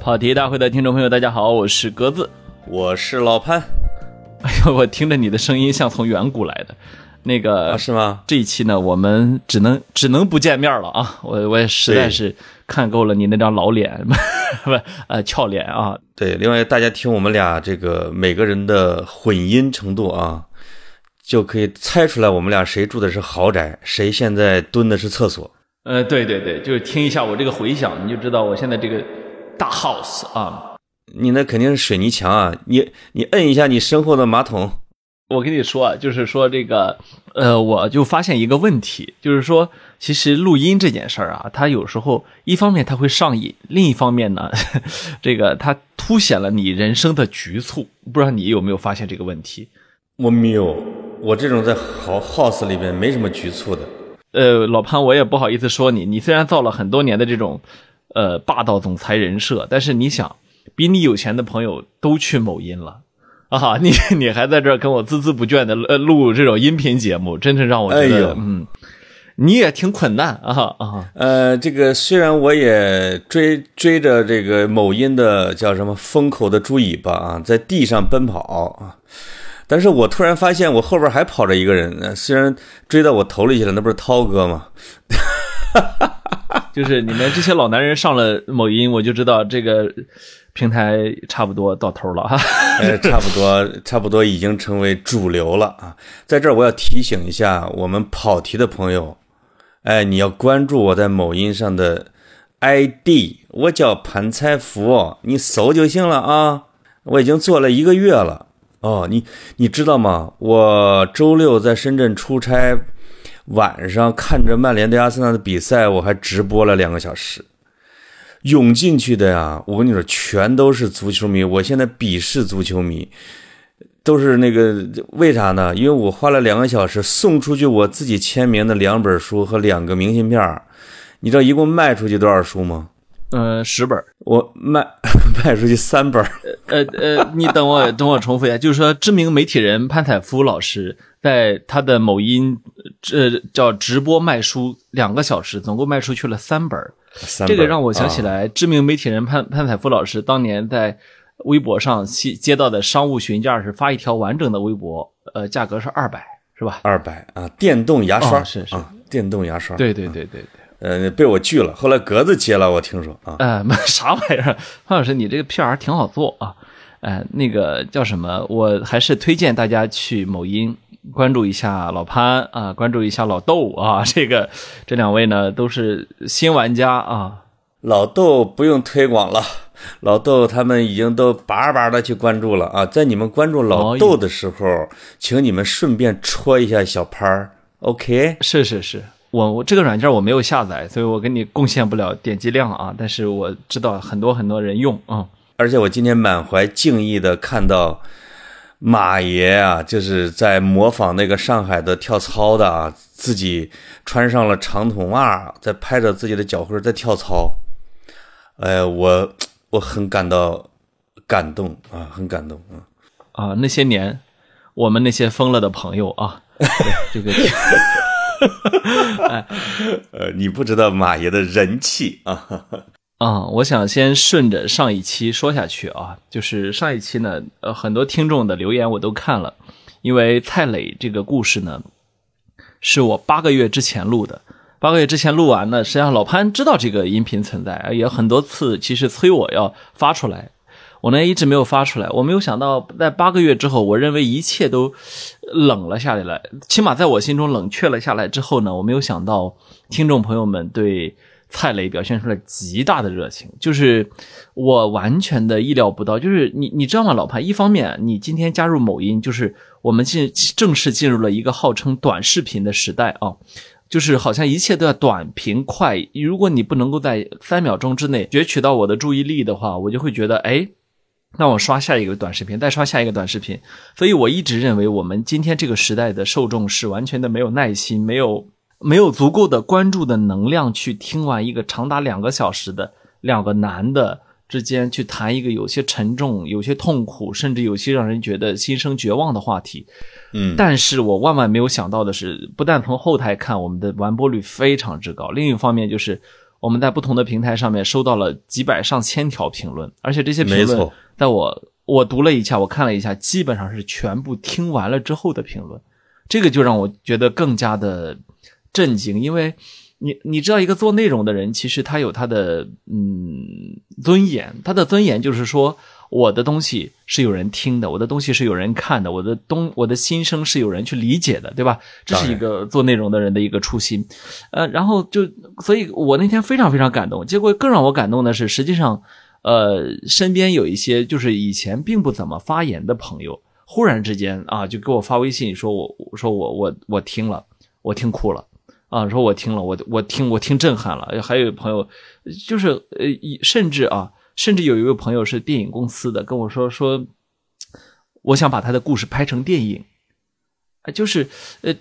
跑题大会的听众朋友，大家好，我是格子。我是老潘，哎呦，我听着你的声音像从远古来的，那个、啊，是吗？这一期呢，我们只能只能不见面了啊！我我也实在是看够了你那张老脸，不呃俏脸啊！对，另外大家听我们俩这个每个人的混音程度啊，就可以猜出来我们俩谁住的是豪宅，谁现在蹲的是厕所。呃，对对对，就是听一下我这个回响，你就知道我现在这个大 house 啊。你那肯定是水泥墙啊！你你摁一下你身后的马桶，我跟你说啊，就是说这个，呃，我就发现一个问题，就是说，其实录音这件事儿啊，它有时候一方面它会上瘾，另一方面呢，这个它凸显了你人生的局促。不知道你有没有发现这个问题？我没有，我这种在好 house 里边没什么局促的。呃，老潘，我也不好意思说你，你虽然造了很多年的这种，呃，霸道总裁人设，但是你想。比你有钱的朋友都去某音了，啊，你你还在这儿跟我孜孜不倦的呃录这种音频节目，真是让我觉得，哎、嗯，你也挺困难啊啊。呃，这个虽然我也追追着这个某音的叫什么风口的猪尾巴啊，在地上奔跑啊，但是我突然发现我后边还跑着一个人，虽然追到我头里去了，那不是涛哥吗？就是你们这些老男人上了某音，我就知道这个平台差不多到头了哈。哎，差不多，差不多已经成为主流了啊！在这儿我要提醒一下我们跑题的朋友，哎，你要关注我在某音上的 ID，我叫潘财福，你搜就行了啊！我已经做了一个月了哦，你你知道吗？我周六在深圳出差。晚上看着曼联对阿森纳的比赛，我还直播了两个小时，涌进去的呀！我跟你说，全都是足球迷。我现在鄙视足球迷，都是那个为啥呢？因为我花了两个小时送出去我自己签名的两本书和两个明信片，你知道一共卖出去多少书吗？呃，十本。我卖卖出去三本。呃呃，你等我等我重复一下，就是说，知名媒体人潘采夫老师。在他的某音，这叫直播卖书两个小时，总共卖出去了三本。三这个让我想起来，知名媒体人潘潘采夫老师当年在微博上接接到的商务询价是发一条完整的微博，呃，价格是二百，是吧？二百啊，电动牙刷、哦、是是、啊，电动牙刷。对对对对对。呃，被我拒了，后来格子接了，我听说啊。呃，啥玩意儿？潘老师，你这个 PR 挺好做啊。呃，那个叫什么？我还是推荐大家去某音。关注一下老潘啊，关注一下老豆啊，这个这两位呢都是新玩家啊。老豆不用推广了，老豆他们已经都叭叭的去关注了啊。在你们关注老豆的时候，哦、请你们顺便戳一下小潘儿，OK？是是是，我我这个软件我没有下载，所以我给你贡献不了点击量啊。但是我知道很多很多人用啊、嗯。而且我今天满怀敬意的看到。马爷啊，就是在模仿那个上海的跳操的啊，自己穿上了长筒袜，在拍着自己的脚后在跳操。哎，我我很感到感动啊，很感动啊！啊，那些年我们那些疯了的朋友啊，这个，哎，呃，你不知道马爷的人气啊。啊、我想先顺着上一期说下去啊，就是上一期呢，呃，很多听众的留言我都看了，因为蔡磊这个故事呢，是我八个月之前录的，八个月之前录完呢，实际上老潘知道这个音频存在，也很多次其实催我要发出来，我呢一直没有发出来，我没有想到在八个月之后，我认为一切都冷了下来了，起码在我心中冷却了下来之后呢，我没有想到听众朋友们对。蔡磊表现出了极大的热情，就是我完全的意料不到。就是你你知道吗，老潘？一方面，你今天加入某音，就是我们进正式进入了一个号称短视频的时代啊，就是好像一切都要短平快。如果你不能够在三秒钟之内攫取到我的注意力的话，我就会觉得，哎，那我刷下一个短视频，再刷下一个短视频。所以我一直认为，我们今天这个时代的受众是完全的没有耐心，没有。没有足够的关注的能量去听完一个长达两个小时的两个男的之间去谈一个有些沉重、有些痛苦，甚至有些让人觉得心生绝望的话题。嗯，但是我万万没有想到的是，不但从后台看我们的完播率非常之高，另一方面就是我们在不同的平台上面收到了几百上千条评论，而且这些评论，在我我读了一下，我看了一下，基本上是全部听完了之后的评论，这个就让我觉得更加的震惊，因为你你知道，一个做内容的人，其实他有他的嗯尊严，他的尊严就是说，我的东西是有人听的，我的东西是有人看的，我的东我的心声是有人去理解的，对吧？这是一个做内容的人的一个初心，呃，然后就，所以我那天非常非常感动。结果更让我感动的是，实际上，呃，身边有一些就是以前并不怎么发言的朋友，忽然之间啊，就给我发微信说我，我说我我我听了，我听哭了。啊，说我听了，我我听我听震撼了。还有朋友，就是呃，甚至啊，甚至有一位朋友是电影公司的，跟我说说，我想把他的故事拍成电影。啊，就是呃，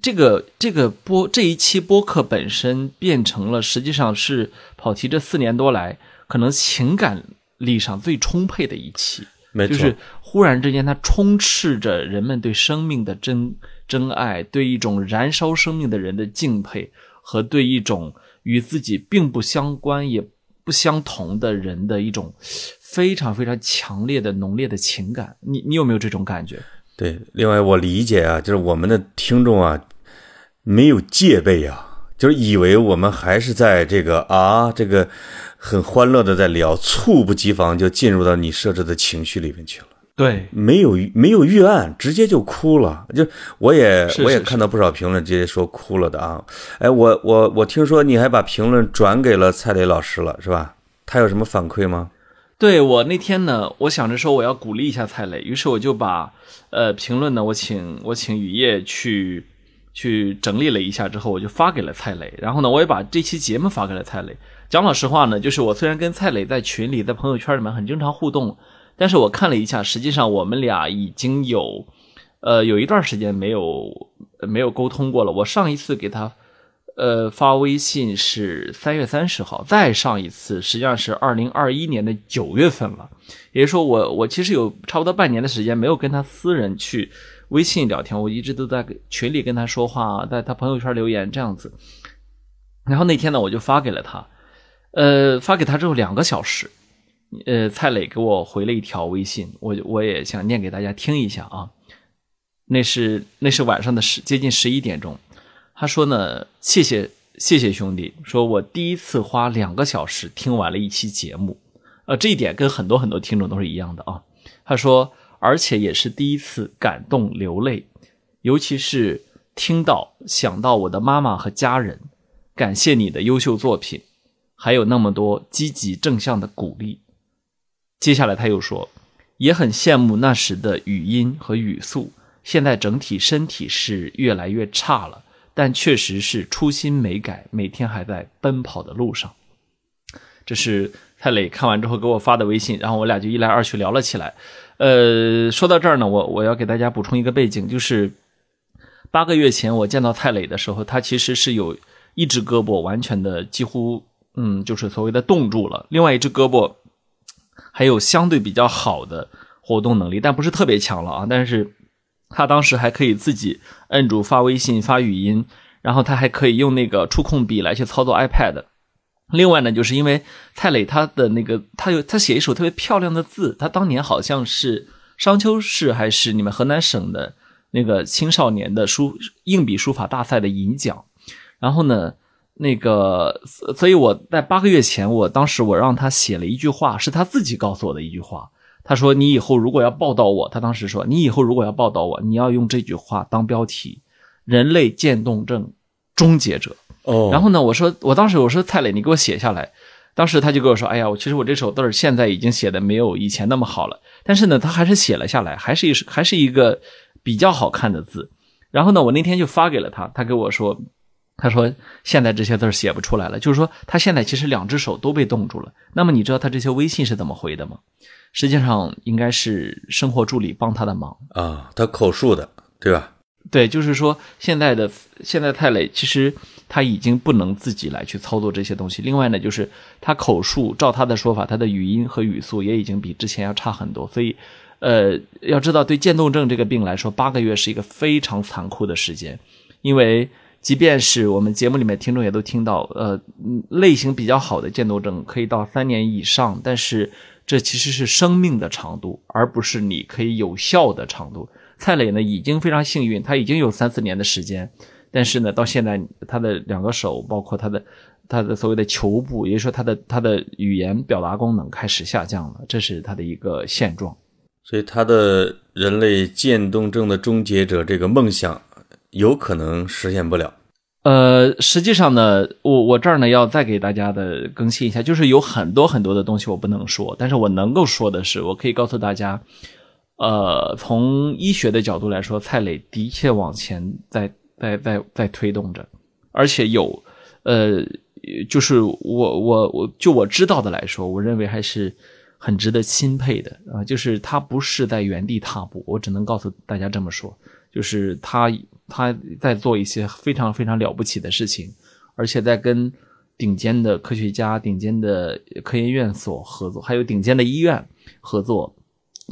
这个这个播这一期播客本身变成了，实际上是跑题这四年多来可能情感力上最充沛的一期。没错，就是忽然之间，它充斥着人们对生命的真真爱，对一种燃烧生命的人的敬佩，和对一种与自己并不相关也不相同的人的一种非常非常强烈的浓烈的情感。你你有没有这种感觉？对，另外我理解啊，就是我们的听众啊，没有戒备啊，就是以为我们还是在这个啊这个很欢乐的在聊，猝不及防就进入到你设置的情绪里面去了。对，没有没有预案，直接就哭了。就我也我也看到不少评论，直接说哭了的啊。哎，我我我听说你还把评论转给了蔡磊老师了，是吧？他有什么反馈吗？对我那天呢，我想着说我要鼓励一下蔡磊，于是我就把呃评论呢，我请我请雨夜去去整理了一下之后，我就发给了蔡磊。然后呢，我也把这期节目发给了蔡磊。讲老实话呢，就是我虽然跟蔡磊在群里、在朋友圈里面很经常互动，但是我看了一下，实际上我们俩已经有呃有一段时间没有没有沟通过了。我上一次给他呃发微信是三月三十号，再上一次实际上是二零二一年的九月份了。也就是说我，我其实有差不多半年的时间没有跟他私人去微信聊天，我一直都在群里跟他说话，在他朋友圈留言这样子。然后那天呢，我就发给了他，呃，发给他之后两个小时，呃，蔡磊给我回了一条微信，我我也想念给大家听一下啊。那是那是晚上的十接近十一点钟，他说呢，谢谢谢谢兄弟，说我第一次花两个小时听完了一期节目，呃，这一点跟很多很多听众都是一样的啊。他说，而且也是第一次感动流泪，尤其是听到想到我的妈妈和家人，感谢你的优秀作品，还有那么多积极正向的鼓励。接下来他又说，也很羡慕那时的语音和语速，现在整体身体是越来越差了，但确实是初心没改，每天还在奔跑的路上。这是蔡磊看完之后给我发的微信，然后我俩就一来二去聊了起来。呃，说到这儿呢，我我要给大家补充一个背景，就是八个月前我见到蔡磊的时候，他其实是有一只胳膊完全的几乎，嗯，就是所谓的冻住了，另外一只胳膊还有相对比较好的活动能力，但不是特别强了啊。但是他当时还可以自己摁住发微信、发语音，然后他还可以用那个触控笔来去操作 iPad。另外呢，就是因为蔡磊他的那个，他有他写一手特别漂亮的字，他当年好像是商丘市还是你们河南省的那个青少年的书硬笔书法大赛的银奖。然后呢，那个，所以我在八个月前，我当时我让他写了一句话，是他自己告诉我的一句话。他说：“你以后如果要报道我，他当时说，你以后如果要报道我，你要用这句话当标题：人类渐冻症终结者。”哦，然后呢，我说，我当时我说蔡磊，你给我写下来。当时他就跟我说，哎呀，我其实我这手字儿现在已经写的没有以前那么好了，但是呢，他还是写了下来，还是一还是一个比较好看的字。然后呢，我那天就发给了他，他给我说，他说现在这些字儿写不出来了，就是说他现在其实两只手都被冻住了。那么你知道他这些微信是怎么回的吗？实际上应该是生活助理帮他的忙。啊，他口述的，对吧？对，就是说现在的现在蔡磊其实他已经不能自己来去操作这些东西。另外呢，就是他口述，照他的说法，他的语音和语速也已经比之前要差很多。所以，呃，要知道对渐冻症这个病来说，八个月是一个非常残酷的时间，因为即便是我们节目里面听众也都听到，呃，类型比较好的渐冻症可以到三年以上，但是这其实是生命的长度，而不是你可以有效的长度。蔡磊呢，已经非常幸运，他已经有三四年的时间，但是呢，到现在他的两个手，包括他的他的所谓的球部，也就是说他的他的语言表达功能开始下降了，这是他的一个现状。所以他的人类渐冻症的终结者这个梦想有可能实现不了。呃，实际上呢，我我这儿呢要再给大家的更新一下，就是有很多很多的东西我不能说，但是我能够说的是，我可以告诉大家。呃，从医学的角度来说，蔡磊的确往前在在在在推动着，而且有，呃，就是我我我就我知道的来说，我认为还是很值得钦佩的啊，就是他不是在原地踏步，我只能告诉大家这么说，就是他他在做一些非常非常了不起的事情，而且在跟顶尖的科学家、顶尖的科研院所合作，还有顶尖的医院合作。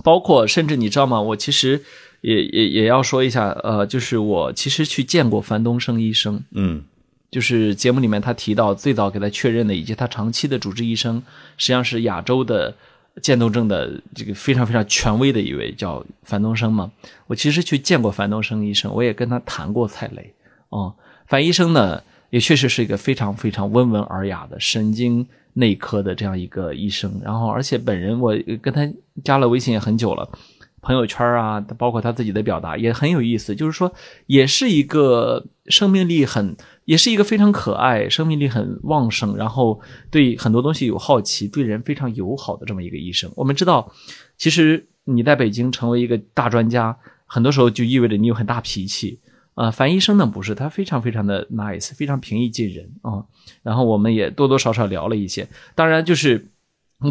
包括甚至你知道吗？我其实也也也要说一下，呃，就是我其实去见过樊东升医生，嗯，就是节目里面他提到最早给他确认的，以及他长期的主治医生，实际上是亚洲的渐冻症的这个非常非常权威的一位叫樊东升嘛。我其实去见过樊东升医生，我也跟他谈过蔡磊，哦，樊医生呢也确实是一个非常非常温文尔雅的神经。内科的这样一个医生，然后而且本人我跟他加了微信也很久了，朋友圈啊，包括他自己的表达也很有意思，就是说也是一个生命力很，也是一个非常可爱、生命力很旺盛，然后对很多东西有好奇、对人非常友好的这么一个医生。我们知道，其实你在北京成为一个大专家，很多时候就意味着你有很大脾气。啊，樊医生呢不是，他非常非常的 nice，非常平易近人啊。然后我们也多多少少聊了一些，当然就是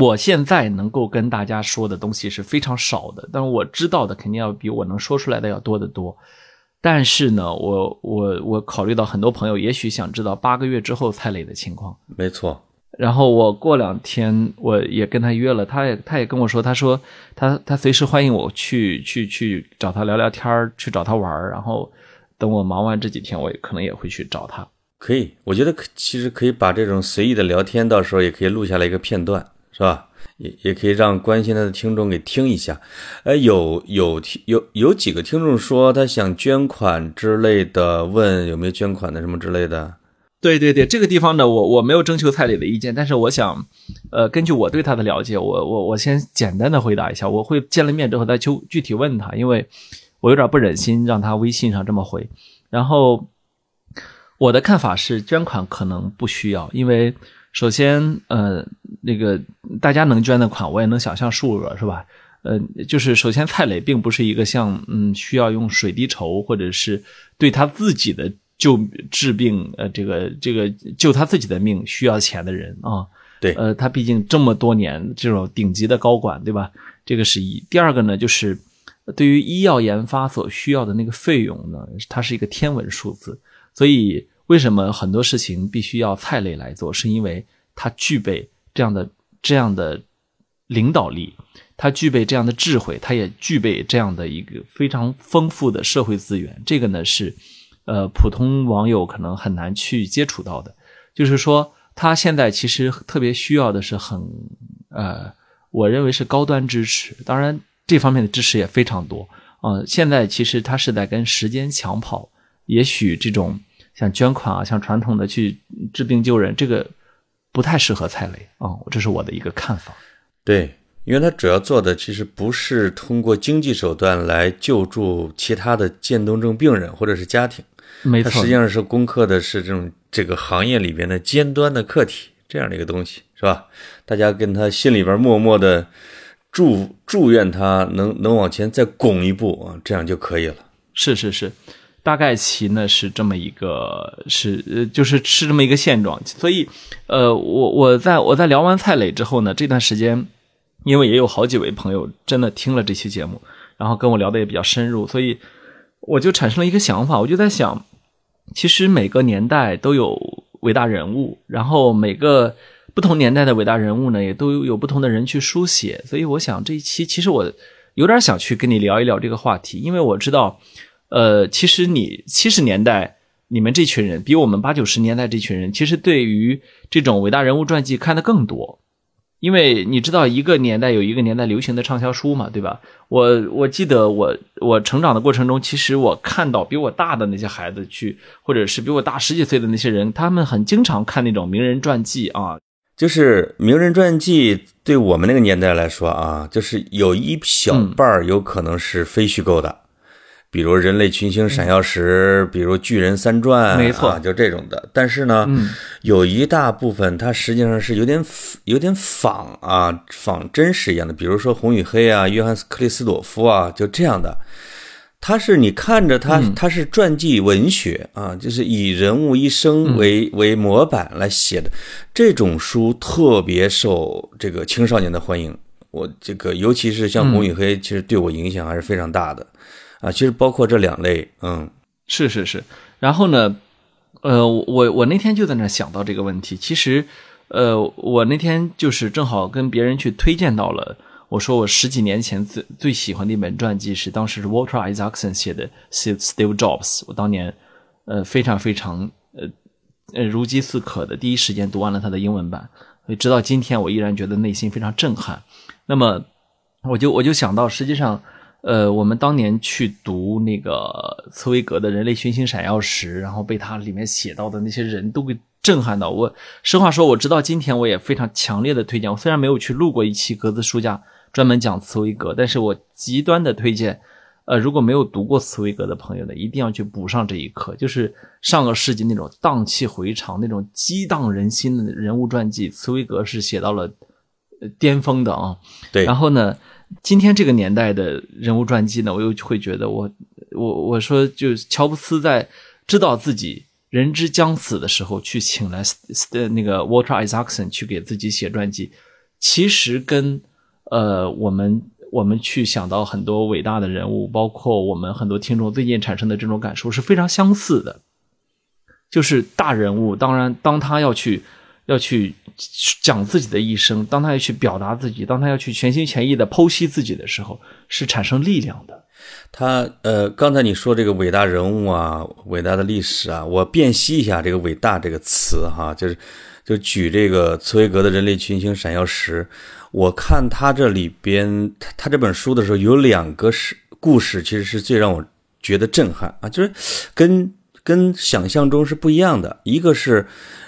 我现在能够跟大家说的东西是非常少的，但是我知道的肯定要比我能说出来的要多得多。但是呢，我我我考虑到很多朋友也许想知道八个月之后蔡磊的情况，没错。然后我过两天我也跟他约了，他也他也跟我说，他说他他随时欢迎我去去去找他聊聊天去找他玩然后。等我忙完这几天，我也可能也会去找他。可以，我觉得可其实可以把这种随意的聊天，到时候也可以录下来一个片段，是吧？也也可以让关心他的听众给听一下。呃，有有有有几个听众说他想捐款之类的，问有没有捐款的什么之类的。对对对，这个地方呢，我我没有征求蔡磊的意见，但是我想，呃，根据我对他的了解，我我我先简单的回答一下，我会见了面之后再就具体问他，因为。我有点不忍心让他微信上这么回，然后我的看法是捐款可能不需要，因为首先，呃，那个大家能捐的款我也能想象数额是吧？呃，就是首先蔡磊并不是一个像嗯需要用水滴筹或者是对他自己的救治病呃这个这个救他自己的命需要钱的人啊，对，呃，他毕竟这么多年这种顶级的高管对吧？这个是一，第二个呢就是。对于医药研发所需要的那个费用呢，它是一个天文数字。所以，为什么很多事情必须要蔡磊来做？是因为他具备这样的这样的领导力，他具备这样的智慧，他也具备这样的一个非常丰富的社会资源。这个呢是，呃，普通网友可能很难去接触到的。就是说，他现在其实特别需要的是很，呃，我认为是高端支持。当然。这方面的支持也非常多啊！现在其实他是在跟时间抢跑，也许这种像捐款啊，像传统的去治病救人，这个不太适合蔡磊啊，这是我的一个看法。对，因为他主要做的其实不是通过经济手段来救助其他的渐冻症病人或者是家庭，没错，实际上是攻克的是这种这个行业里边的尖端的课题这样的一个东西，是吧？大家跟他心里边默默的。祝祝愿他能能往前再拱一步啊，这样就可以了。是是是，大概其呢是这么一个，是呃就是是这么一个现状。所以，呃，我我在我在聊完蔡磊之后呢，这段时间，因为也有好几位朋友真的听了这期节目，然后跟我聊的也比较深入，所以我就产生了一个想法，我就在想，其实每个年代都有伟大人物，然后每个不同年代的伟大人物呢，也都有不同的人去书写。所以我想这一期其实我有点想去跟你聊一聊这个话题，因为我知道，呃，其实你七十年代你们这群人比我们八九十年代这群人，其实对于这种伟大人物传记看的更多。因为你知道，一个年代有一个年代流行的畅销书嘛，对吧？我我记得我我成长的过程中，其实我看到比我大的那些孩子去，或者是比我大十几岁的那些人，他们很经常看那种名人传记啊。就是名人传记，对我们那个年代来说啊，就是有一小半儿有可能是非虚构的。比如人类群星闪耀时，比如巨人三传，没错，就这种的。但是呢，有一大部分它实际上是有点有点仿啊，仿真实一样的。比如说《红与黑》啊，约翰克里斯朵夫啊，就这样的。它是你看着它，它是传记文学啊，就是以人物一生为为模板来写的这种书，特别受这个青少年的欢迎。我这个尤其是像《红与黑》，其实对我影响还是非常大的。啊，其实包括这两类，嗯，是是是。然后呢，呃，我我那天就在那想到这个问题。其实，呃，我那天就是正好跟别人去推荐到了，我说我十几年前最最喜欢的一本传记是当时是 Walter Isaacson 写的 Steve Jobs。我当年呃非常非常呃呃如饥似渴的第一时间读完了他的英文版，直到今天我依然觉得内心非常震撼。那么我就我就想到，实际上。呃，我们当年去读那个茨威格的《人类群星闪耀时》，然后被他里面写到的那些人都给震撼到。我实话说，我直到今天我也非常强烈的推荐。我虽然没有去录过一期格子书架专门讲茨威格，但是我极端的推荐。呃，如果没有读过茨威格的朋友呢，一定要去补上这一课，就是上个世纪那种荡气回肠、那种激荡人心的人物传记，茨威格是写到了巅峰的啊。对，然后呢？今天这个年代的人物传记呢，我又会觉得我我我说，就乔布斯在知道自己人之将死的时候，去请来那个 Walter Isaacson 去给自己写传记，其实跟呃我们我们去想到很多伟大的人物，包括我们很多听众最近产生的这种感受是非常相似的，就是大人物，当然当他要去。要去讲自己的一生，当他要去表达自己，当他要去全心全意的剖析自己的时候，是产生力量的。他呃，刚才你说这个伟大人物啊，伟大的历史啊，我辨析一下这个“伟大”这个词哈，就是就举这个茨威格的《人类群星闪耀时》，我看他这里边他他这本书的时候，有两个是故事，其实是最让我觉得震撼啊，就是跟跟想象中是不一样的，一个是。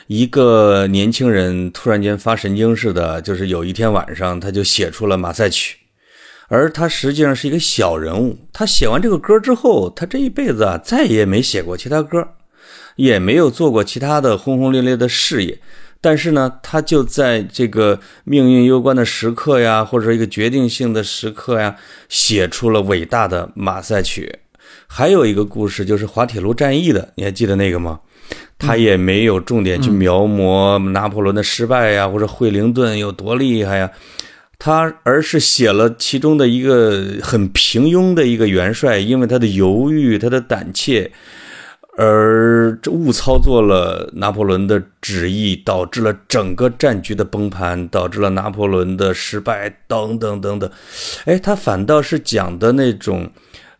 一个年轻人突然间发神经似的，就是有一天晚上，他就写出了《马赛曲》，而他实际上是一个小人物。他写完这个歌之后，他这一辈子啊，再也没写过其他歌，也没有做过其他的轰轰烈烈的事业。但是呢，他就在这个命运攸关的时刻呀，或者一个决定性的时刻呀，写出了伟大的《马赛曲》。还有一个故事，就是滑铁卢战役的，你还记得那个吗？他也没有重点去描摹拿破仑的失败呀，或者惠灵顿有多厉害呀，他而是写了其中的一个很平庸的一个元帅，因为他的犹豫、他的胆怯，而误操作了拿破仑的旨意，导致了整个战局的崩盘，导致了拿破仑的失败，等等等等。哎，他反倒是讲的那种，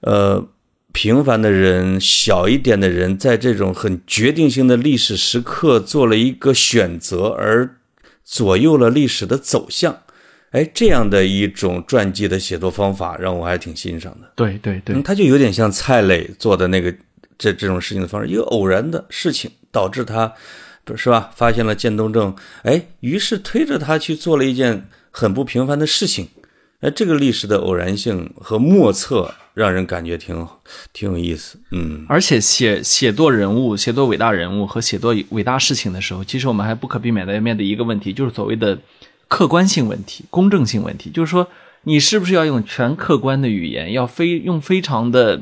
呃。平凡的人，小一点的人，在这种很决定性的历史时刻做了一个选择，而左右了历史的走向。哎，这样的一种传记的写作方法，让我还挺欣赏的。对对对，他就有点像蔡磊做的那个这这种事情的方式，一个偶然的事情导致他不，是吧？发现了渐冻症，哎，于是推着他去做了一件很不平凡的事情。哎，这个历史的偶然性和莫测，让人感觉挺挺有意思。嗯，而且写写作人物、写作伟大人物和写作伟大事情的时候，其实我们还不可避免的要面对一个问题，就是所谓的客观性问题、公正性问题。就是说，你是不是要用全客观的语言，要非用非常的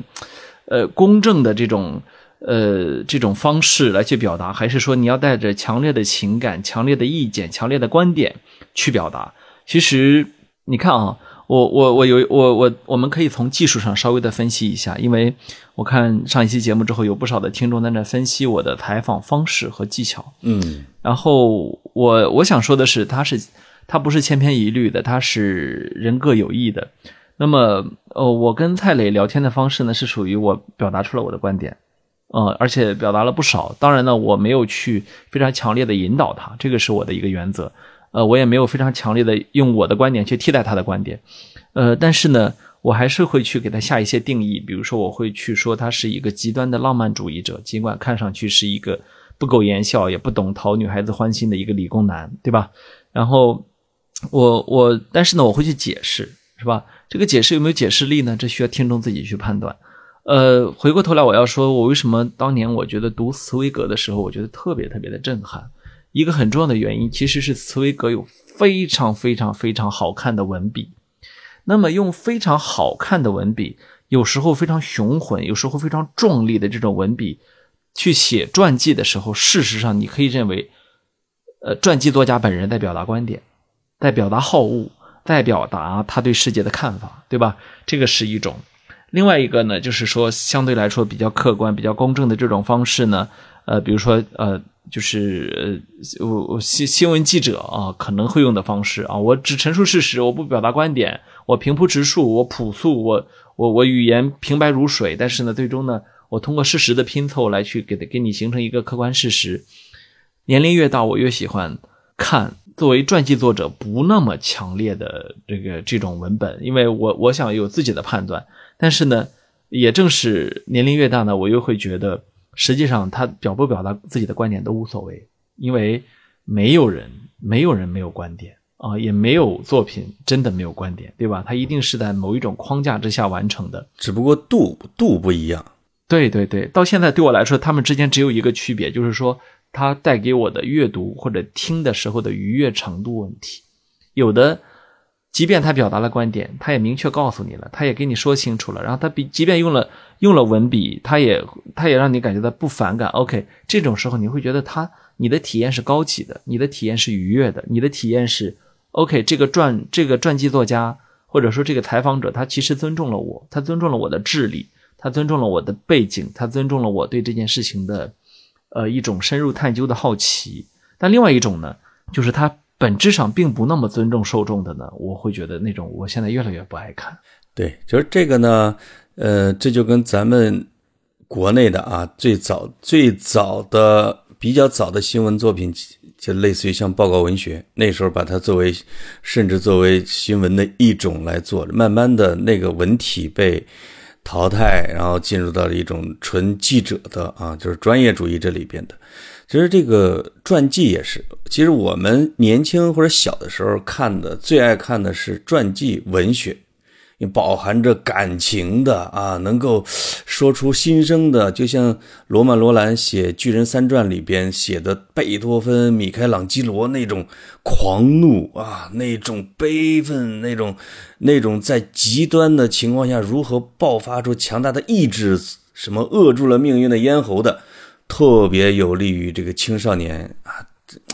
呃公正的这种呃这种方式来去表达，还是说你要带着强烈的情感、强烈的意见、强烈的观点去表达？其实。你看啊，我我我我有我我我们可以从技术上稍微的分析一下，因为我看上一期节目之后，有不少的听众在那分析我的采访方式和技巧。嗯然后我我想说的是，它是它不是千篇一律的，它是人各有异的。那么呃，我跟蔡磊聊天的方式呢，是属于我表达出了我的观点，呃，而且表达了不少。当然呢，我没有去非常强烈的引导他，这个是我的一个原则。呃，我也没有非常强烈的用我的观点去替代他的观点，呃，但是呢，我还是会去给他下一些定义，比如说我会去说他是一个极端的浪漫主义者，尽管看上去是一个不苟言笑也不懂讨女孩子欢心的一个理工男，对吧？然后我我，但是呢，我会去解释，是吧？这个解释有没有解释力呢？这需要听众自己去判断。呃，回过头来我要说，我为什么当年我觉得读茨威格的时候，我觉得特别特别的震撼。一个很重要的原因，其实是茨威格有非常非常非常好看的文笔。那么用非常好看的文笔，有时候非常雄浑，有时候非常壮丽的这种文笔，去写传记的时候，事实上你可以认为，呃，传记作家本人在表达观点，在表达好恶，在表达他对世界的看法，对吧？这个是一种。另外一个呢，就是说相对来说比较客观、比较公正的这种方式呢，呃，比如说呃。就是呃，我我新新闻记者啊，可能会用的方式啊，我只陈述事实，我不表达观点，我平铺直述，我朴素，我我我语言平白如水，但是呢，最终呢，我通过事实的拼凑来去给给你形成一个客观事实。年龄越大，我越喜欢看作为传记作者不那么强烈的这个这种文本，因为我我想有自己的判断，但是呢，也正是年龄越大呢，我又会觉得。实际上，他表不表达自己的观点都无所谓，因为没有人，没有人没有观点啊，也没有作品真的没有观点，对吧？他一定是在某一种框架之下完成的，只不过度度不一样。对对对，到现在对我来说，他们之间只有一个区别，就是说他带给我的阅读或者听的时候的愉悦程度问题，有的。即便他表达了观点，他也明确告诉你了，他也给你说清楚了。然后他比即便用了用了文笔，他也他也让你感觉到不反感。OK，这种时候你会觉得他你的体验是高级的，你的体验是愉悦的，你的体验是 OK。这个传这个传记作家或者说这个采访者，他其实尊重了我，他尊重了我的智力，他尊重了我的背景，他尊重了我对这件事情的呃一种深入探究的好奇。但另外一种呢，就是他。本质上并不那么尊重受众的呢，我会觉得那种我现在越来越不爱看。对，就是这个呢，呃，这就跟咱们国内的啊，最早最早的比较早的新闻作品，就类似于像报告文学，那时候把它作为甚至作为新闻的一种来做，慢慢的那个文体被淘汰，然后进入到了一种纯记者的啊，就是专业主义这里边的。其实这个传记也是，其实我们年轻或者小的时候看的最爱看的是传记文学，饱含着感情的啊，能够说出心声的，就像罗曼·罗兰写《巨人三传》里边写的贝多芬、米开朗基罗那种狂怒啊，那种悲愤，那种那种在极端的情况下如何爆发出强大的意志，什么扼住了命运的咽喉的。特别有利于这个青少年啊，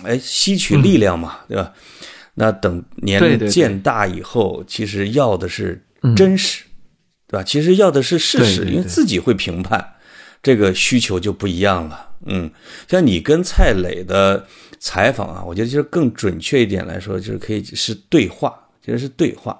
哎，吸取力量嘛，对吧？那等年龄渐大以后，其实要的是真实，对吧？其实要的是事实，因为自己会评判，这个需求就不一样了。嗯，像你跟蔡磊的采访啊，我觉得其实更准确一点来说，就是可以是对话，其实是对话，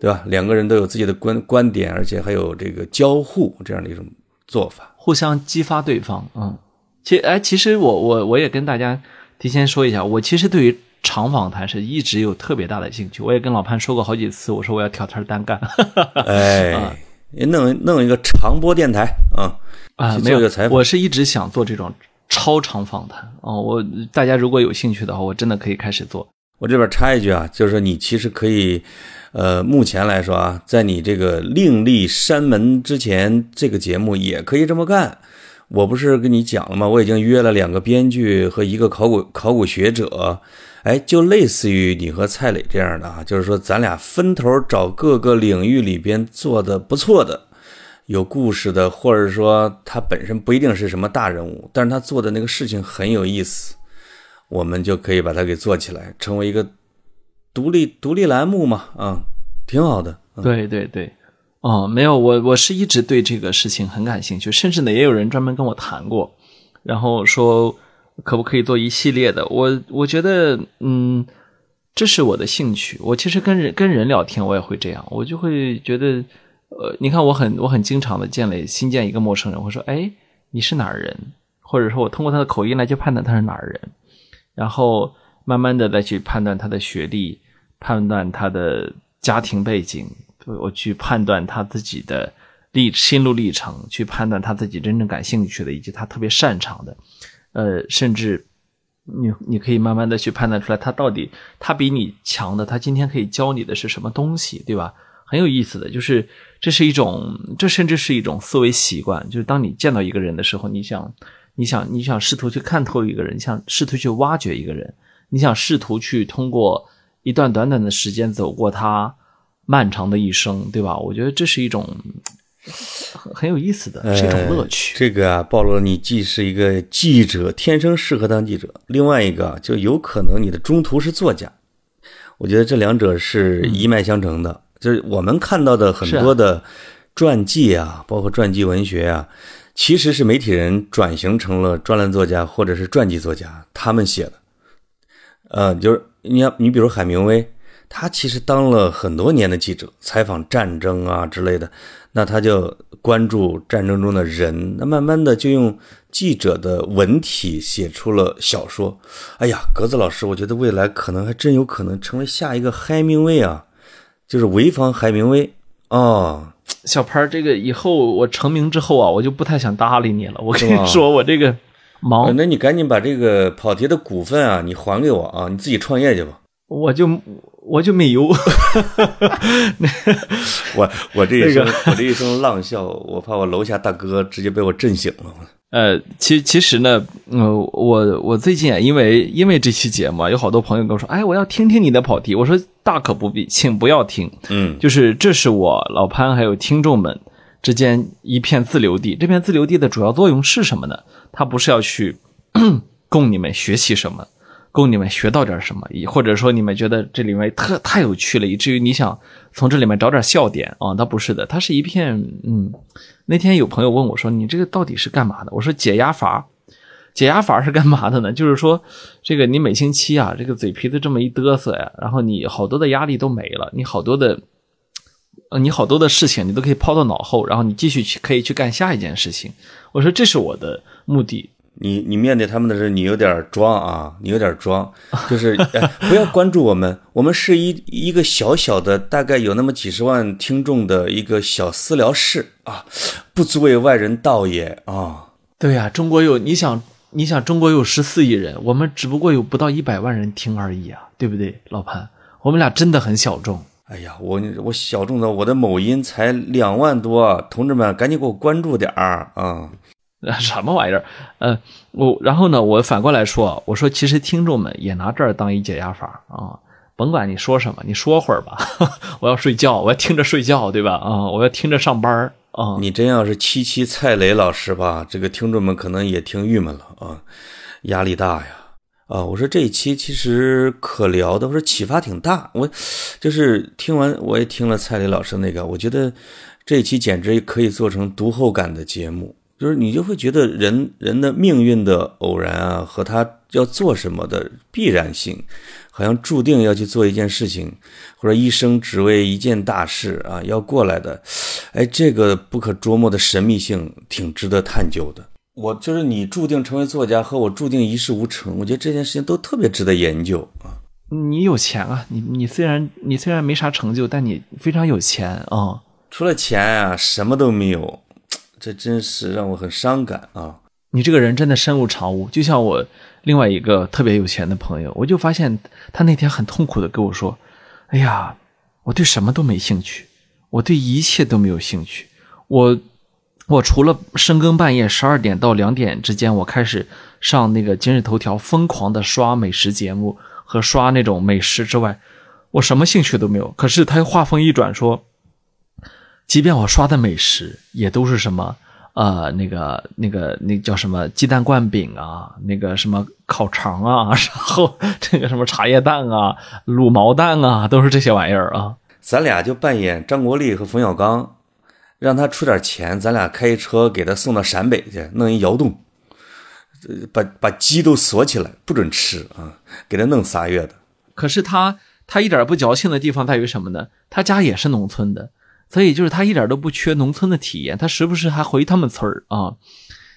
对吧？两个人都有自己的观观点，而且还有这个交互这样的一种做法。互相激发对方，嗯，其哎，其实我我我也跟大家提前说一下，我其实对于长访谈是一直有特别大的兴趣。我也跟老潘说过好几次，我说我要挑摊单干。哎，弄弄一个长播电台啊啊，没有，我是一直想做这种超长访谈哦。我大家如果有兴趣的话，我真的可以开始做。我这边插一句啊，就是说你其实可以。呃，目前来说啊，在你这个另立山门之前，这个节目也可以这么干。我不是跟你讲了吗？我已经约了两个编剧和一个考古考古学者，哎，就类似于你和蔡磊这样的啊，就是说咱俩分头找各个领域里边做的不错的、有故事的，或者说他本身不一定是什么大人物，但是他做的那个事情很有意思，我们就可以把它给做起来，成为一个。独立独立栏目嘛，啊，挺好的。对对对，哦，没有，我我是一直对这个事情很感兴趣，甚至呢，也有人专门跟我谈过，然后说可不可以做一系列的。我我觉得，嗯，这是我的兴趣。我其实跟人跟人聊天，我也会这样，我就会觉得，呃，你看，我很我很经常的见了新见一个陌生人，会说，哎，你是哪儿人？或者说我通过他的口音来去判断他是哪儿人，然后慢慢的再去判断他的学历，判断他的家庭背景，我去判断他自己的历心路历程，去判断他自己真正感兴趣的以及他特别擅长的，呃，甚至你你可以慢慢的去判断出来他到底他比你强的，他今天可以教你的是什么东西，对吧？很有意思的就是这是一种，这甚至是一种思维习惯，就是当你见到一个人的时候，你想。你想，你想试图去看透一个人，想试图去挖掘一个人，你想试图去通过一段短短的时间走过他漫长的一生，对吧？我觉得这是一种很很有意思的，是一种乐趣。这个啊，暴露了你既是一个记者，天生适合当记者；另外一个就有可能你的中途是作家。我觉得这两者是一脉相承的。就是我们看到的很多的传记啊，包括传记文学啊。其实是媒体人转型成了专栏作家或者是传记作家，他们写的，呃，就是你要你比如海明威，他其实当了很多年的记者，采访战争啊之类的，那他就关注战争中的人，那慢慢的就用记者的文体写出了小说。哎呀，格子老师，我觉得未来可能还真有可能成为下一个海明威啊，就是潍坊海明威哦。小潘，这个以后我成名之后啊，我就不太想搭理你了。我跟你说，我这个忙。那你赶紧把这个跑题的股份啊，你还给我啊，你自己创业去吧。我就我就没有。我我这一声我这一声浪笑，我怕我楼下大哥直接被我震醒了。呃，其其实呢，呃，我我最近啊，因为因为这期节目啊，有好多朋友跟我说，哎，我要听听你的跑题。我说大可不必，请不要听。嗯，就是这是我老潘还有听众们之间一片自留地。这片自留地的主要作用是什么呢？它不是要去 供你们学习什么。供你们学到点什么，或者说你们觉得这里面特太有趣了，以至于你想从这里面找点笑点啊？那不是的，它是一片嗯。那天有朋友问我说：“你这个到底是干嘛的？”我说：“解压阀。”解压阀是干嘛的呢？就是说，这个你每星期啊，这个嘴皮子这么一嘚瑟呀，然后你好多的压力都没了，你好多的，呃，你好多的事情你都可以抛到脑后，然后你继续去可以去干下一件事情。我说这是我的目的。你你面对他们的时候，你有点装啊，你有点装，就是 不要关注我们，我们是一一个小小的，大概有那么几十万听众的一个小私聊室啊，不足为外人道也啊。对呀，中国有你想你想中国有十四亿人，我们只不过有不到一百万人听而已啊，对不对，老潘？我们俩真的很小众。哎呀，我我小众的，我的某音才两万多，同志们赶紧给我关注点儿啊。什么玩意儿？呃，我然后呢？我反过来说，我说其实听众们也拿这儿当一解压法啊，甭管你说什么，你说会儿吧。我要睡觉，我要听着睡觉，对吧？啊，我要听着上班啊。你真要是七七蔡磊老师吧，这个听众们可能也挺郁闷了啊，压力大呀啊。我说这一期其实可聊的，我说启发挺大。我就是听完，我也听了蔡磊老师那个，我觉得这一期简直可以做成读后感的节目。就是你就会觉得人人的命运的偶然啊，和他要做什么的必然性，好像注定要去做一件事情，或者一生只为一件大事啊要过来的，哎，这个不可捉摸的神秘性挺值得探究的。我就是你注定成为作家，和我注定一事无成，我觉得这件事情都特别值得研究啊。你有钱啊，你你虽然你虽然没啥成就，但你非常有钱啊。除了钱啊，什么都没有。这真是让我很伤感啊！你这个人真的身无长物，就像我另外一个特别有钱的朋友，我就发现他那天很痛苦的跟我说：“哎呀，我对什么都没兴趣，我对一切都没有兴趣。我我除了深更半夜十二点到两点之间，我开始上那个今日头条，疯狂的刷美食节目和刷那种美食之外，我什么兴趣都没有。可是他话锋一转说。”即便我刷的美食也都是什么，呃，那个、那个、那叫什么鸡蛋灌饼啊，那个什么烤肠啊，然后这个什么茶叶蛋啊、卤毛蛋啊，都是这些玩意儿啊。咱俩就扮演张国立和冯小刚，让他出点钱，咱俩开车给他送到陕北去，弄一窑洞，呃把把鸡都锁起来，不准吃啊，给他弄仨月的。可是他他一点不矫情的地方在于什么呢？他家也是农村的，所以就是他一点都不缺农村的体验，他时不时还回他们村儿啊。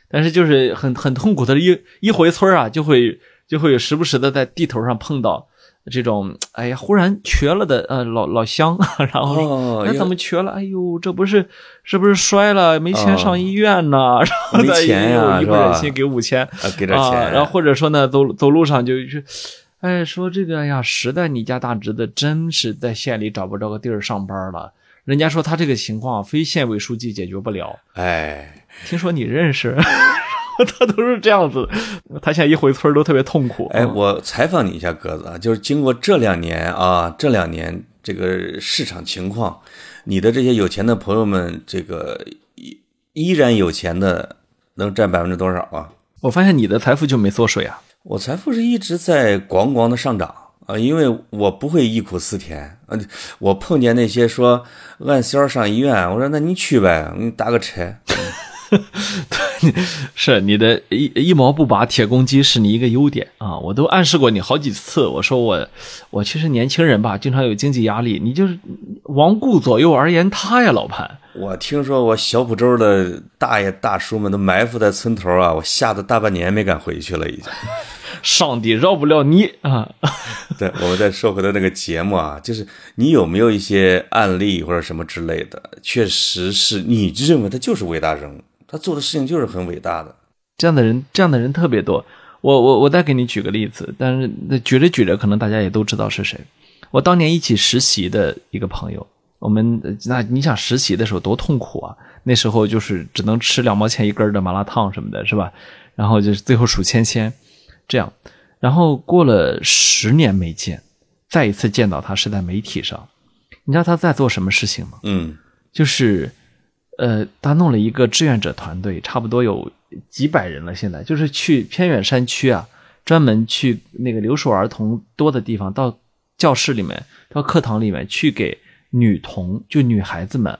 但是就是很很痛苦的，一一回村儿啊，就会就会时不时的在地头上碰到这种，哎呀，忽然瘸了的呃老老乡，然后说哦那怎么瘸了？哎呦，这不是是不是摔了？没钱上医院呢？然后没再钱呀一不忍心给五千，啊，给点钱，啊，然后或者说呢，走走路上就就，哎，说这个哎呀，实在你家大侄子真是在县里找不着个地儿上班了。人家说他这个情况非县委书记解决不了，哎，听说你认识，他都是这样子。他现在一回村儿都特别痛苦。哎，我采访你一下，鸽子啊，就是经过这两年啊，这两年这个市场情况，你的这些有钱的朋友们，这个依依然有钱的能占百分之多少啊？我发现你的财富就没缩水啊。我财富是一直在咣咣的上涨啊，因为我不会忆苦思甜啊。我碰见那些说按销上医院，我说那你去呗，我给你打个车。是你的一一毛不拔铁公鸡是你一个优点啊！我都暗示过你好几次，我说我我其实年轻人吧，经常有经济压力，你就是罔顾左右而言他呀，老潘。我听说我小浦州的大爷大叔们都埋伏在村头啊，我吓得大半年没敢回去了，已经。上帝饶不了你啊！对，我们再说回到那个节目啊，就是你有没有一些案例或者什么之类的，确实是你认为他就是伟大人物，他做的事情就是很伟大的。这样的人，这样的人特别多。我我我再给你举个例子，但是那举着举着，可能大家也都知道是谁。我当年一起实习的一个朋友，我们那你想实习的时候多痛苦啊！那时候就是只能吃两毛钱一根的麻辣烫什么的，是吧？然后就是最后数签签，这样。然后过了十年没见，再一次见到他是在媒体上。你知道他在做什么事情吗？嗯就是，呃，他弄了一个志愿者团队，差不多有几百人了。现在就是去偏远山区啊，专门去那个留守儿童多的地方，到教室里面、到课堂里面去给女童，就女孩子们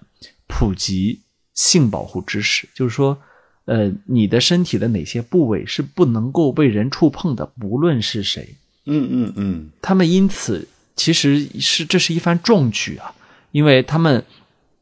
普及性保护知识。就是说，呃，你的身体的哪些部位是不能够被人触碰的，不论是谁。嗯嗯嗯，他们因此其实是这是一番壮举啊，因为他们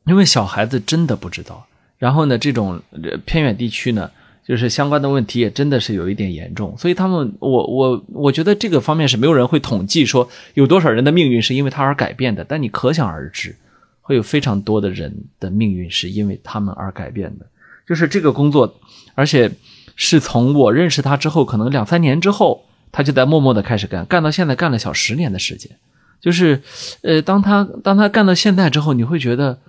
因为小孩子真的不知道，然后呢，这种呃偏远地区呢，就是相关的问题也真的是有一点严重，所以他们我我我觉得这个方面是没有人会统计说有多少人的命运是因为他而改变的，但你可想而知，会有非常多的人的命运是因为他们而改变的，就是这个工作，而且是从我认识他之后，可能两三年之后。他就在默默的开始干，干到现在干了小十年的时间，就是，呃，当他当他干到现在之后，你会觉得，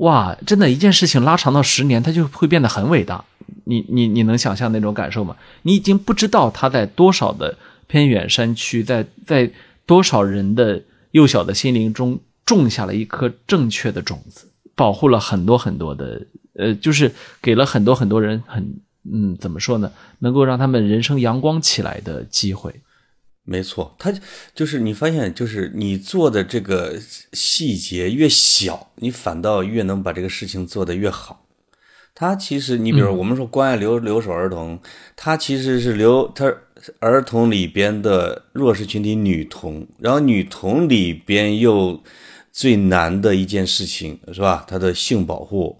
哇，真的，一件事情拉长到十年，它就会变得很伟大。你你你能想象那种感受吗？你已经不知道他在多少的偏远山区，在在多少人的幼小的心灵中种下了一颗正确的种子，保护了很多很多的，呃，就是给了很多很多人很。嗯，怎么说呢？能够让他们人生阳光起来的机会，没错，他就是你发现，就是你做的这个细节越小，你反倒越能把这个事情做得越好。他其实，你比如我们说关爱留留守儿童，他其实是留他儿童里边的弱势群体女童，然后女童里边又最难的一件事情是吧？她的性保护。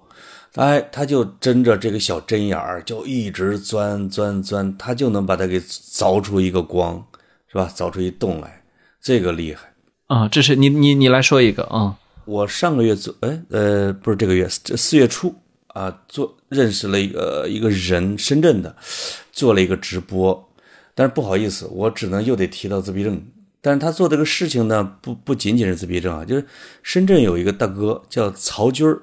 哎，他就睁着这个小针眼儿，就一直钻钻钻，他就能把它给凿出一个光，是吧？凿出一洞来，这个厉害啊！这是你你你来说一个啊！我上个月做，哎呃，不是这个月，这四月初啊，做认识了一个一个人，深圳的，做了一个直播，但是不好意思，我只能又得提到自闭症。但是他做这个事情呢，不不仅仅是自闭症啊，就是深圳有一个大哥叫曹军儿。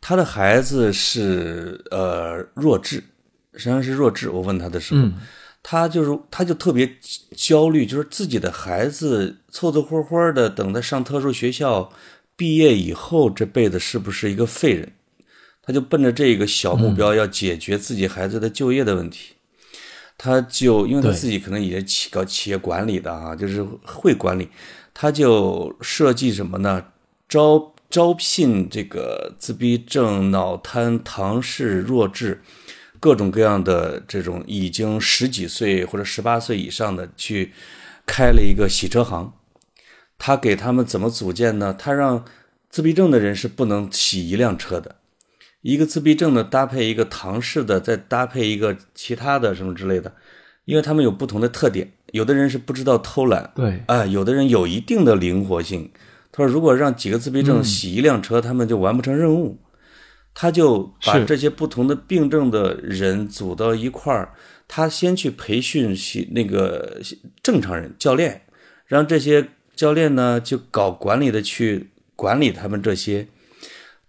他的孩子是呃弱智，实际上是弱智。我问他的时候，嗯、他就是他就特别焦虑，就是自己的孩子凑凑合合的，等他上特殊学校毕业以后，这辈子是不是一个废人？他就奔着这个小目标，要解决自己孩子的就业的问题。他就因为他自己可能也企搞企业管理的啊，就是会管理，他就设计什么呢？招招聘这个自闭症、脑瘫、唐氏弱智。各种各样的这种已经十几岁或者十八岁以上的去开了一个洗车行，他给他们怎么组建呢？他让自闭症的人是不能洗一辆车的，一个自闭症的搭配一个唐氏的，再搭配一个其他的什么之类的，因为他们有不同的特点，有的人是不知道偷懒，对，啊，有的人有一定的灵活性。他说，如果让几个自闭症洗一辆车，他们就完不成任务。他就把这些不同的病症的人组到一块儿，他先去培训那个正常人教练，让这些教练呢就搞管理的去管理他们这些。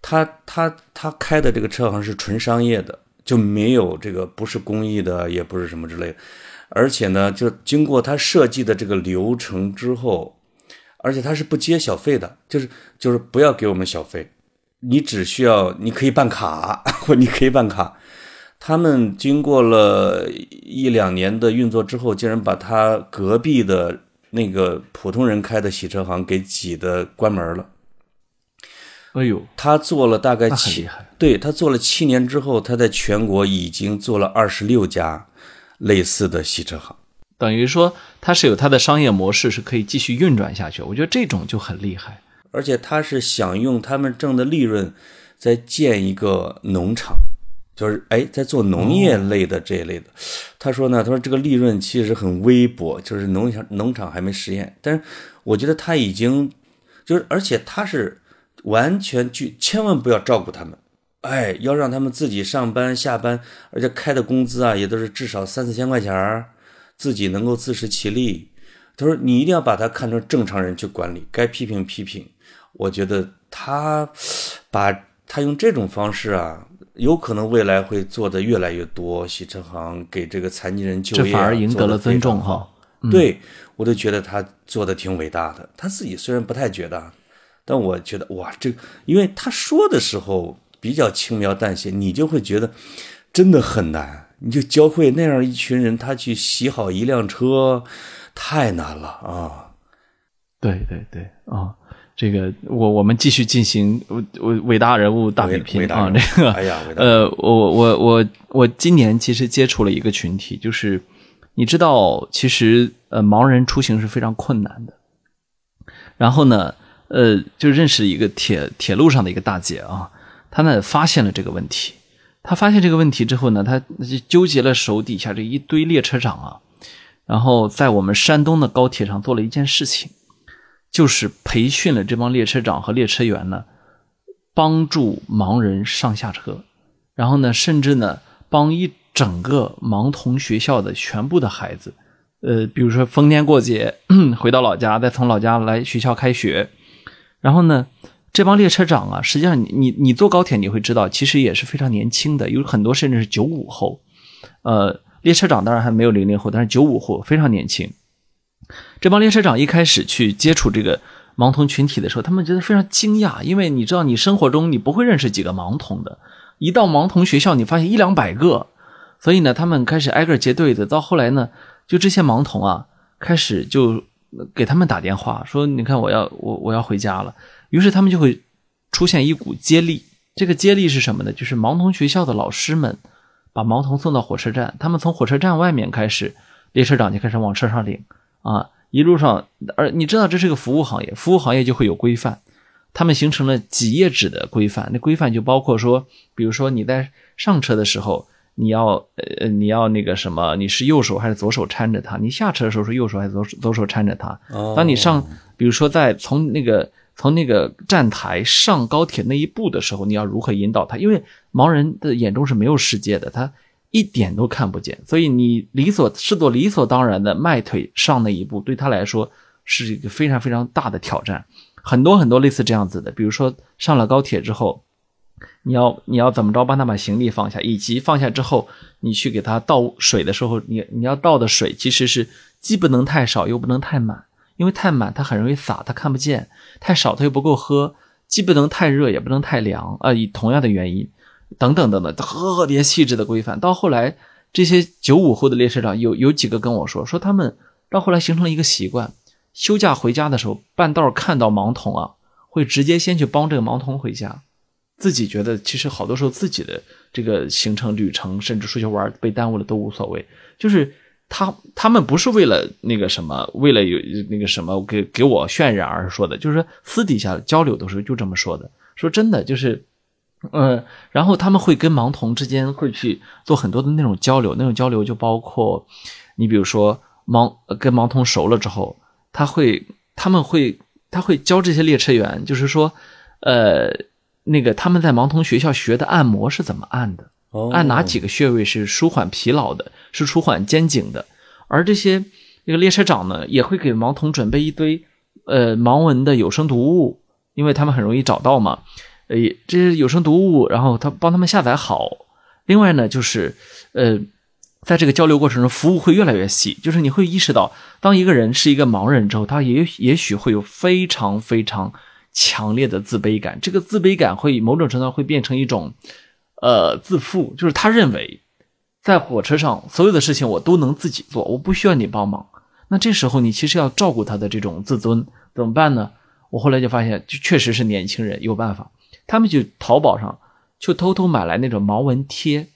他他他开的这个车行是纯商业的，就没有这个不是公益的，也不是什么之类的。而且呢，就经过他设计的这个流程之后，而且他是不接小费的，就是就是不要给我们小费。你只需要，你可以办卡，或你可以办卡。他们经过了一两年的运作之后，竟然把他隔壁的那个普通人开的洗车行给挤得关门了。哎呦，他做了大概七，对他做了七年之后，他在全国已经做了二十六家类似的洗车行。等于说，他是有他的商业模式，是可以继续运转下去。我觉得这种就很厉害。而且他是想用他们挣的利润，再建一个农场，就是哎，在做农业类的这一类的。他说呢，他说这个利润其实很微薄，就是农场农场还没实验。但是我觉得他已经，就是而且他是完全去，千万不要照顾他们，哎，要让他们自己上班下班，而且开的工资啊也都是至少三四千块钱儿，自己能够自食其力。他说你一定要把他看成正常人去管理，该批评批评。我觉得他把他用这种方式啊，有可能未来会做的越来越多。洗车行给这个残疾人就业，这反而赢得了尊重哈。对我都觉得他做的挺伟大的。他自己虽然不太觉得，但我觉得哇，这因为他说的时候比较轻描淡写，你就会觉得真的很难。你就教会那样一群人，他去洗好一辆车，太难了啊！对对对啊。这个我我们继续进行伟伟大人物大比拼啊！这个，哎呀，呃，我我我我今年其实接触了一个群体，就是你知道，其实呃，盲人出行是非常困难的。然后呢，呃，就认识一个铁铁路上的一个大姐啊，她呢发现了这个问题。她发现这个问题之后呢，她就纠结了手底下这一堆列车长啊，然后在我们山东的高铁上做了一件事情。就是培训了这帮列车长和列车员呢，帮助盲人上下车，然后呢，甚至呢，帮一整个盲童学校的全部的孩子，呃，比如说逢年过节 回到老家，再从老家来学校开学，然后呢，这帮列车长啊，实际上你你你坐高铁你会知道，其实也是非常年轻的，有很多甚至是九五后，呃，列车长当然还没有零零后，但是九五后非常年轻。这帮列车长一开始去接触这个盲童群体的时候，他们觉得非常惊讶，因为你知道，你生活中你不会认识几个盲童的，一到盲童学校，你发现一两百个，所以呢，他们开始挨个结对子。到后来呢，就这些盲童啊，开始就给他们打电话说：“你看，我要我我要回家了。”于是他们就会出现一股接力。这个接力是什么呢？就是盲童学校的老师们把盲童送到火车站，他们从火车站外面开始，列车长就开始往车上领。啊，一路上，而你知道这是个服务行业，服务行业就会有规范，他们形成了几页纸的规范。那规范就包括说，比如说你在上车的时候，你要呃你要那个什么，你是右手还是左手搀着他？你下车的时候是右手还是左手左手搀着他？当你上，比如说在从那个从那个站台上高铁那一步的时候，你要如何引导他？因为盲人的眼中是没有世界的，他。一点都看不见，所以你理所视作理所当然的迈腿上那一步，对他来说是一个非常非常大的挑战。很多很多类似这样子的，比如说上了高铁之后，你要你要怎么着帮他把行李放下，以及放下之后你去给他倒水的时候，你你要倒的水其实是既不能太少又不能太满，因为太满他很容易洒，他看不见；太少他又不够喝，既不能太热也不能太凉啊。以同样的原因。等等等等，特别细致的规范。到后来，这些九五后的列车长有有几个跟我说，说他们到后来形成了一个习惯：休假回家的时候，半道看到盲童啊，会直接先去帮这个盲童回家，自己觉得其实好多时候自己的这个行程旅程，甚至出去玩被耽误了都无所谓，就是他他们不是为了那个什么，为了有那个什么给给我渲染而说的，就是说私底下交流的时候就这么说的，说真的就是。嗯，然后他们会跟盲童之间会去做很多的那种交流，那种交流就包括，你比如说盲跟盲童熟了之后，他会他们会他会教这些列车员，就是说，呃，那个他们在盲童学校学的按摩是怎么按的，按哪几个穴位是舒缓疲劳的，是舒缓肩颈的，而这些那个列车长呢，也会给盲童准备一堆呃盲文的有声读物，因为他们很容易找到嘛。呃，这是有声读物，然后他帮他们下载好。另外呢，就是呃，在这个交流过程中，服务会越来越细。就是你会意识到，当一个人是一个盲人之后，他也也许会有非常非常强烈的自卑感。这个自卑感会某种程度上会变成一种呃自负，就是他认为在火车上所有的事情我都能自己做，我不需要你帮忙。那这时候你其实要照顾他的这种自尊，怎么办呢？我后来就发现，就确实是年轻人有办法。他们就淘宝上就偷偷买来那种盲文贴，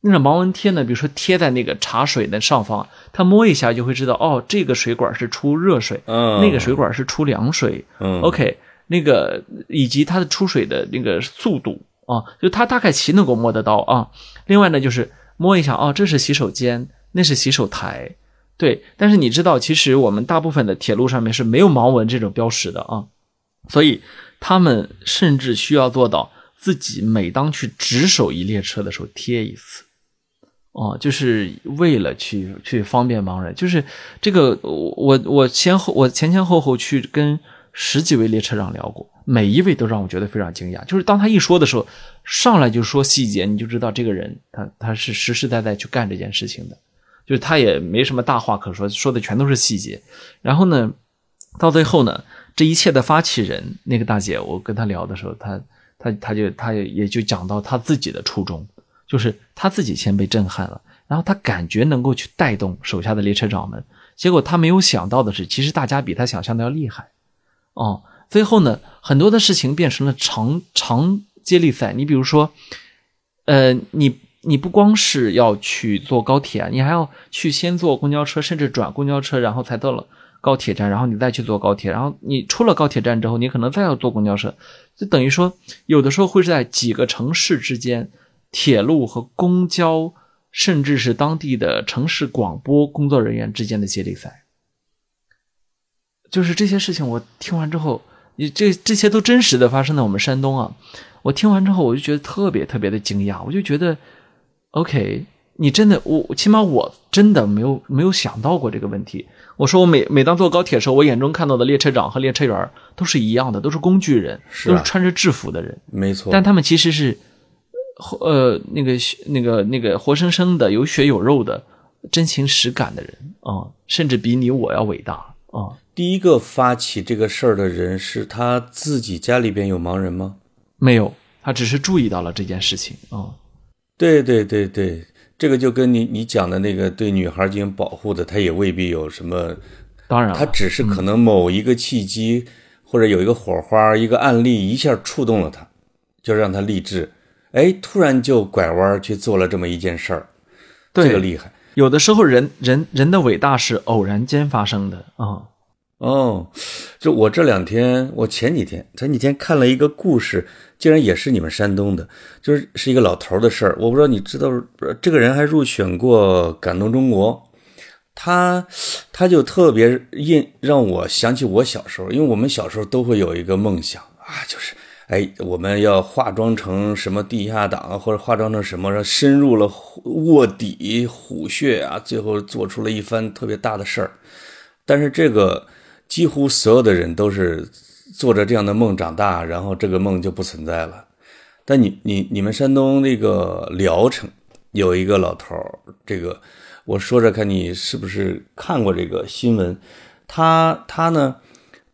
那种盲文贴呢，比如说贴在那个茶水的上方，他摸一下就会知道，哦，这个水管是出热水，嗯，那个水管是出凉水，嗯，OK，那个以及它的出水的那个速度啊，就他大概其能够摸得到啊。另外呢，就是摸一下，哦，这是洗手间，那是洗手台，对。但是你知道，其实我们大部分的铁路上面是没有盲文这种标识的啊，所以。他们甚至需要做到自己每当去值守一列车的时候贴一次，哦，就是为了去去方便盲人。就是这个，我我我先后我前前后后去跟十几位列车长聊过，每一位都让我觉得非常惊讶。就是当他一说的时候，上来就说细节，你就知道这个人他他是实实在在去干这件事情的，就是他也没什么大话可说，说的全都是细节。然后呢，到最后呢。这一切的发起人那个大姐，我跟她聊的时候，她她她就她也也就讲到她自己的初衷，就是她自己先被震撼了，然后她感觉能够去带动手下的列车长们，结果她没有想到的是，其实大家比她想象的要厉害，哦，最后呢，很多的事情变成了长长接力赛。你比如说，呃，你你不光是要去坐高铁，你还要去先坐公交车，甚至转公交车，然后才到了。高铁站，然后你再去坐高铁，然后你出了高铁站之后，你可能再要坐公交车，就等于说，有的时候会是在几个城市之间，铁路和公交，甚至是当地的城市广播工作人员之间的接力赛。就是这些事情，我听完之后，你这这些都真实的发生在我们山东啊！我听完之后，我就觉得特别特别的惊讶，我就觉得，OK。你真的，我起码我真的没有没有想到过这个问题。我说我每每当坐高铁的时候，我眼中看到的列车长和列车员都是一样的，都是工具人，都是穿着制服的人。没错，但他们其实是，呃，那个那个那个活生生的有血有肉的真情实感的人啊，甚至比你我要伟大啊。第一个发起这个事儿的人是他自己家里边有盲人吗？没有，他只是注意到了这件事情啊。对对对对。这个就跟你你讲的那个对女孩进行保护的，他也未必有什么。当然，他只是可能某一个契机，或者有一个火花，一个案例一下触动了他，就让他励志，哎，突然就拐弯去做了这么一件事儿。这个厉害。有的时候，人人人的伟大是偶然间发生的啊。哦，就我这两天，我前几天前几天看了一个故事。竟然也是你们山东的，就是是一个老头的事儿。我不知道你知道，这个人还入选过《感动中国》，他他就特别印让我想起我小时候，因为我们小时候都会有一个梦想啊，就是哎，我们要化妆成什么地下党，或者化妆成什么，深入了卧底虎穴啊，最后做出了一番特别大的事儿。但是这个几乎所有的人都是。做着这样的梦长大，然后这个梦就不存在了。但你你你们山东那个聊城有一个老头，这个我说着看你是不是看过这个新闻？他他呢，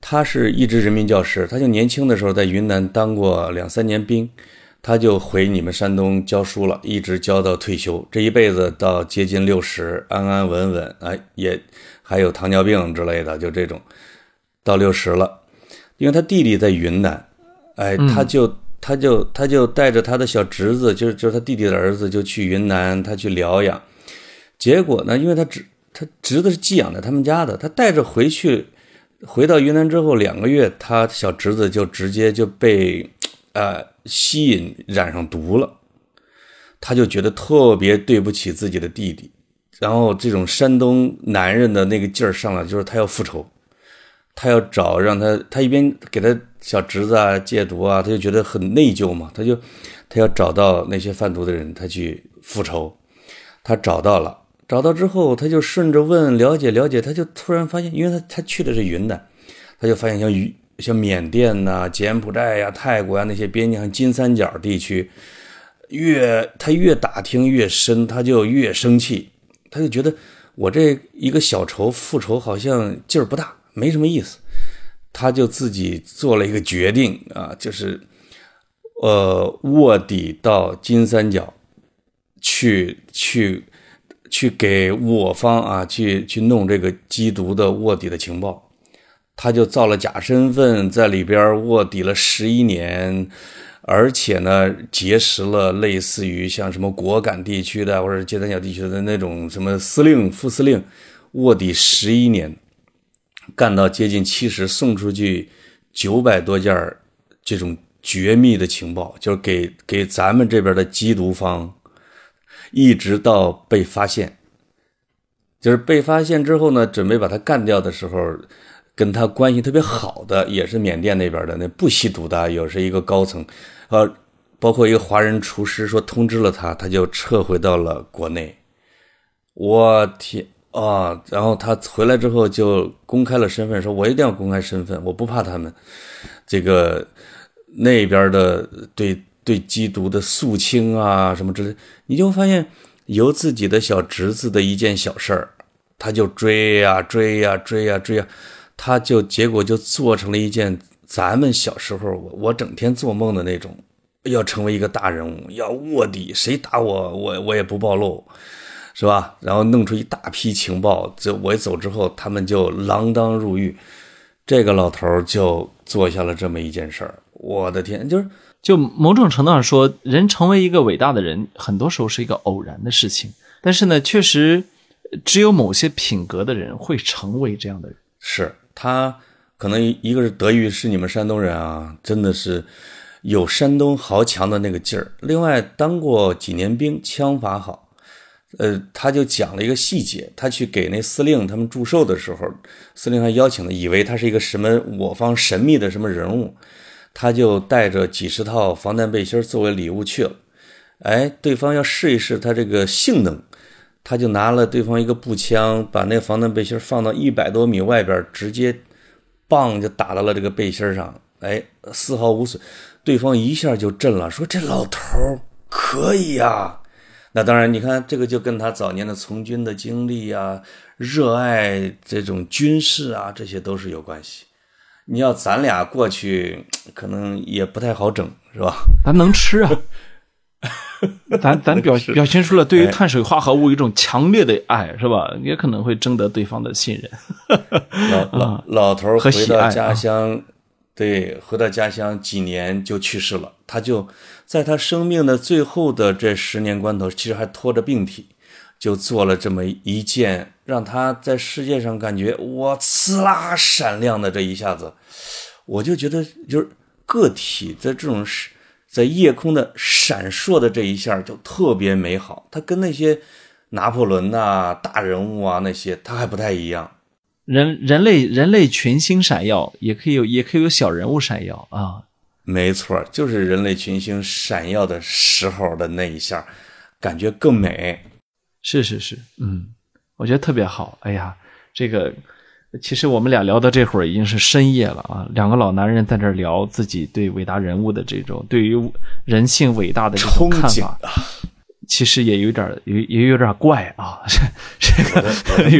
他是一直人民教师，他就年轻的时候在云南当过两三年兵，他就回你们山东教书了，一直教到退休，这一辈子到接近六十，安安稳稳，哎，也还有糖尿病之类的，就这种到六十了。因为他弟弟在云南，哎，他就他就他就带着他的小侄子，就是就是他弟弟的儿子，就去云南，他去疗养。结果呢，因为他侄他侄子是寄养在他们家的，他带着回去，回到云南之后两个月，他小侄子就直接就被呃吸引染上毒了，他就觉得特别对不起自己的弟弟。然后这种山东男人的那个劲儿上来，就是他要复仇，他要找让他，他一边给他小侄子啊戒毒啊，他就觉得很内疚嘛，他就他要找到那些贩毒的人，他去复仇。他找到了，找到之后，他就顺着问了解了解，他就突然发现，因为他他去的是云南，他就发现像于像缅甸呐、柬埔寨呀、泰国呀那些边境金三角地区，越他越打听越深，他就越生气。他就觉得我这一个小仇复仇好像劲儿不大，没什么意思。他就自己做了一个决定啊，就是呃卧底到金三角去去去给我方啊去去弄这个缉毒的卧底的情报。他就造了假身份，在里边卧底了十一年。而且呢，结识了类似于像什么果敢地区的，或者金三角地区的那种什么司令、副司令，卧底十一年，干到接近七十，送出去九百多件这种绝密的情报，就是给给咱们这边的缉毒方，一直到被发现，就是被发现之后呢，准备把他干掉的时候。跟他关系特别好的，也是缅甸那边的那不吸毒的，也是一个高层，呃，包括一个华人厨师，说通知了他，他就撤回到了国内。我天啊！然后他回来之后就公开了身份，说我一定要公开身份，我不怕他们这个那边的对对缉毒的肃清啊什么之类。你就发现由自己的小侄子的一件小事儿，他就追呀追呀追呀追呀。他就结果就做成了一件咱们小时候我我整天做梦的那种，要成为一个大人物，要卧底，谁打我我我也不暴露，是吧？然后弄出一大批情报，这我一走之后，他们就锒铛入狱。这个老头就做下了这么一件事儿。我的天，就是就某种程度上说，人成为一个伟大的人，很多时候是一个偶然的事情。但是呢，确实只有某些品格的人会成为这样的人。是。他可能一个是德育是你们山东人啊，真的是有山东豪强的那个劲儿。另外当过几年兵，枪法好。呃，他就讲了一个细节，他去给那司令他们祝寿的时候，司令还邀请了，以为他是一个什么我方神秘的什么人物，他就带着几十套防弹背心作为礼物去了。哎，对方要试一试他这个性能。他就拿了对方一个步枪，把那防弹背心放到一百多米外边，直接，棒就打到了这个背心上，哎，丝毫无损。对方一下就震了，说：“这老头可以呀！”那当然，你看这个就跟他早年的从军的经历啊，热爱这种军事啊，这些都是有关系。你要咱俩过去，可能也不太好整，是吧？咱能吃啊。咱咱表表现出了对于碳水化合物一种强烈的爱，是吧？也可能会征得对方的信任。老 老老头回到家乡，对，回到家乡几年就去世了。他就在他生命的最后的这十年关头，其实还拖着病体，就做了这么一件让他在世界上感觉哇，呲啦闪亮的这一下子，我就觉得就是个体的这种。在夜空的闪烁的这一下就特别美好，它跟那些拿破仑呐、大人物啊那些，他还不太一样。人人类人类群星闪耀，也可以有也可以有小人物闪耀啊。没错，就是人类群星闪耀的时候的那一下，感觉更美。是是是，嗯，我觉得特别好。哎呀，这个。其实我们俩聊到这会儿已经是深夜了啊！两个老男人在这聊自己对伟大人物的这种对于人性伟大的这种看法，其实也有点也也有点怪啊！这个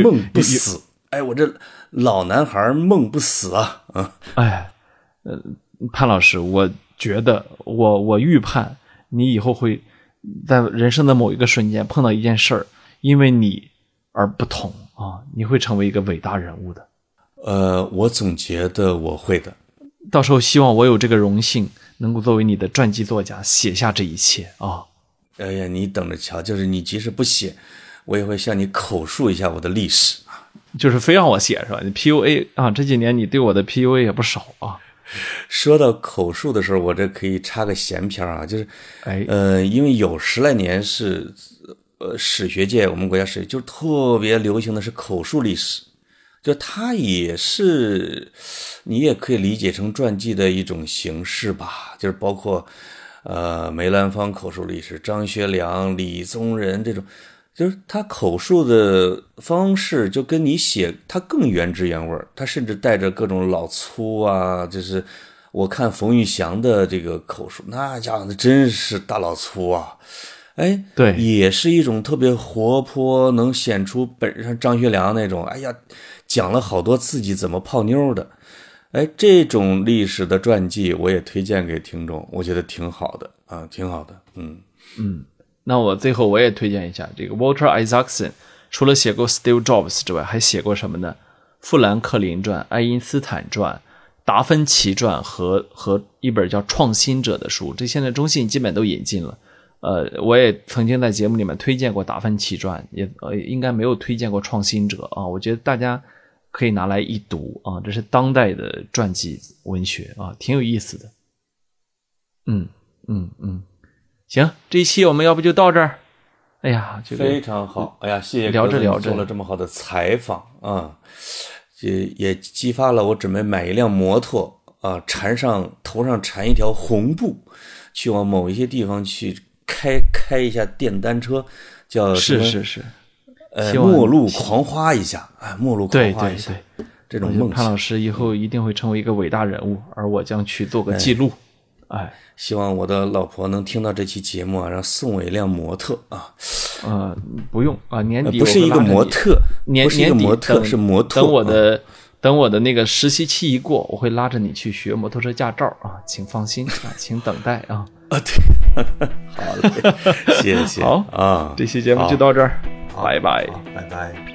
梦不死，哎，我这老男孩梦不死啊！啊，哎，呃，潘老师，我觉得我我预判你以后会在人生的某一个瞬间碰到一件事儿，因为你而不同。啊，你会成为一个伟大人物的。呃，我总觉得我会的。到时候希望我有这个荣幸，能够作为你的传记作家写下这一切啊！哎呀，你等着瞧，就是你即使不写，我也会向你口述一下我的历史啊。就是非让我写是吧？你 PUA 啊，这几年你对我的 PUA 也不少啊。说到口述的时候，我这可以插个闲篇啊，就是，哎，呃，因为有十来年是，呃，史学界我们国家史就特别流行的是口述历史，就它也是，你也可以理解成传记的一种形式吧，就是包括，呃，梅兰芳口述历史、张学良、李宗仁这种。就是他口述的方式，就跟你写他更原汁原味儿。他甚至带着各种老粗啊，就是我看冯玉祥的这个口述，那家伙那真是大老粗啊！哎，对，也是一种特别活泼，能显出本上张学良那种。哎呀，讲了好多自己怎么泡妞的。哎，这种历史的传记，我也推荐给听众，我觉得挺好的啊，挺好的。嗯嗯。那我最后我也推荐一下这个 Walter Isaacson，除了写过 Steve Jobs 之外，还写过什么呢？富兰克林传、爱因斯坦传、达芬奇传和和一本叫《创新者》的书。这现在中信基本都引进了。呃，我也曾经在节目里面推荐过达芬奇传，也呃应该没有推荐过《创新者》啊。我觉得大家可以拿来一读啊，这是当代的传记文学啊，挺有意思的。嗯嗯嗯。行，这一期我们要不就到这儿。哎呀，非常好。哎呀，谢谢聊着聊着做了这么好的采访啊，也也激发了我准备买一辆摩托啊，缠上头上缠一条红布，去往某一些地方去开开一下电单车，叫是是是，呃，末路狂花一下啊，末路狂花一下，这种梦。潘老师以后一定会成为一个伟大人物，而我将去做个记录。哎。希望我的老婆能听到这期节目啊，然后送我一辆摩托啊。呃，不用啊，年底不是一个模特，年年底模特是模特。等我的等我的那个实习期一过，我会拉着你去学摩托车驾照啊，请放心啊，请等待啊。啊，对，好嘞，谢谢。好啊，这期节目就到这儿，拜拜，拜拜。